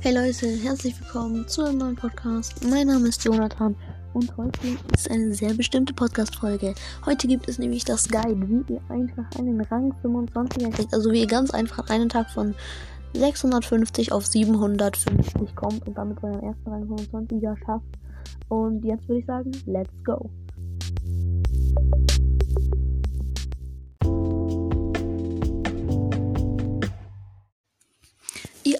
Hey Leute, herzlich willkommen zu einem neuen Podcast. Mein Name ist Jonathan und heute ist eine sehr bestimmte Podcast-Folge. Heute gibt es nämlich das Guide, wie ihr einfach einen Rang 25er kriegt. Also wie ihr ganz einfach einen Tag von 650 auf 750 kommt und damit euren ersten Rang 25er schafft. Und jetzt würde ich sagen, let's go.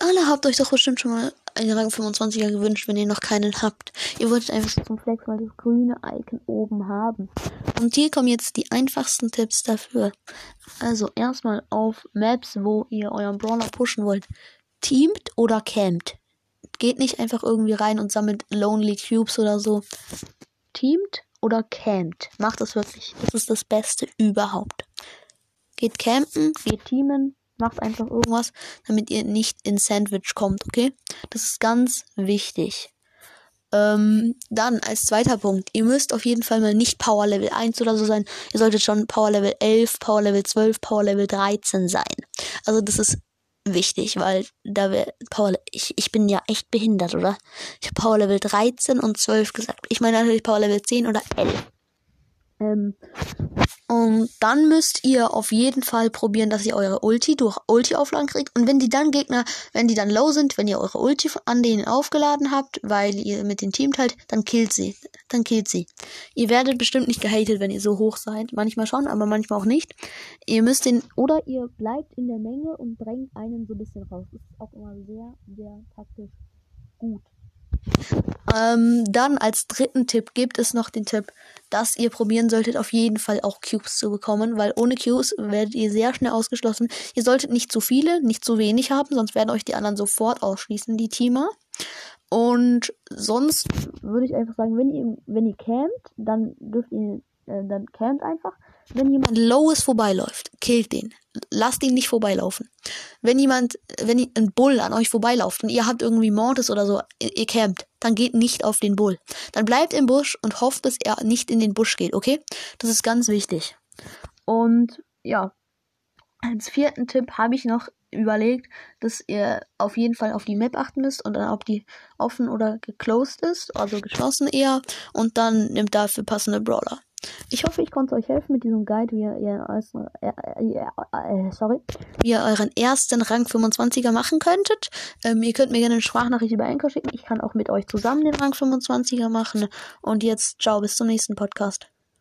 Alle habt euch doch bestimmt schon mal einen Rang 25er gewünscht, wenn ihr noch keinen habt. Ihr wolltet einfach zum Flex mal das grüne Icon oben haben. Und hier kommen jetzt die einfachsten Tipps dafür. Also erstmal auf Maps, wo ihr euren Brawler pushen wollt. Teamt oder campt. Geht nicht einfach irgendwie rein und sammelt Lonely Cubes oder so. Teamt oder campt. Macht das wirklich. Das ist das Beste überhaupt. Geht campen, geht teamen, macht einfach irgendwas, damit ihr nicht in Sandwich kommt, okay? Das ist ganz wichtig. Ähm, dann als zweiter Punkt, ihr müsst auf jeden Fall mal nicht Power Level 1 oder so sein. Ihr solltet schon Power Level 11, Power Level 12, Power Level 13 sein. Also das ist wichtig, weil da wäre Power ich, ich bin ja echt behindert, oder? Ich habe Power Level 13 und 12 gesagt. Ich meine natürlich Power Level 10 oder 11. Ähm, und dann müsst ihr auf jeden Fall probieren, dass ihr eure Ulti durch Ulti-Aufladen kriegt. Und wenn die dann Gegner, wenn die dann low sind, wenn ihr eure Ulti an denen aufgeladen habt, weil ihr mit dem Team teilt, dann killt sie. Dann killt sie. Ihr werdet bestimmt nicht gehatet, wenn ihr so hoch seid. Manchmal schon, aber manchmal auch nicht. Ihr müsst den, oder ihr bleibt in der Menge und drängt einen so ein bisschen raus. Das ist auch immer sehr, sehr taktisch gut. Ähm, dann als dritten Tipp gibt es noch den Tipp, dass ihr probieren solltet, auf jeden Fall auch Cubes zu bekommen, weil ohne Cubes werdet ihr sehr schnell ausgeschlossen. Ihr solltet nicht zu viele, nicht zu wenig haben, sonst werden euch die anderen sofort ausschließen, die Teamer. Und sonst würde ich einfach sagen, wenn ihr, wenn ihr campt, dann dürft ihr, äh, dann campt einfach. Wenn jemand lowes vorbeiläuft, killt den. Lasst ihn nicht vorbeilaufen. Wenn jemand, wenn ein Bull an euch vorbeilauft und ihr habt irgendwie Mortis oder so, ihr campt, dann geht nicht auf den Bull. Dann bleibt im Busch und hofft, dass er nicht in den Busch geht, okay? Das ist ganz wichtig. Und ja, als vierten Tipp habe ich noch überlegt, dass ihr auf jeden Fall auf die Map achten müsst und dann ob die offen oder geclosed ist, also geschlossen eher. Und dann nimmt dafür passende Brawler. Ich hoffe, ich konnte euch helfen mit diesem Guide, wie ihr, ihr, äh, äh, sorry, wie ihr euren ersten Rang 25er machen könntet. Ähm, ihr könnt mir gerne eine Sprachnachricht über Anchor schicken. Ich kann auch mit euch zusammen den Rang 25er machen. Und jetzt, ciao, bis zum nächsten Podcast.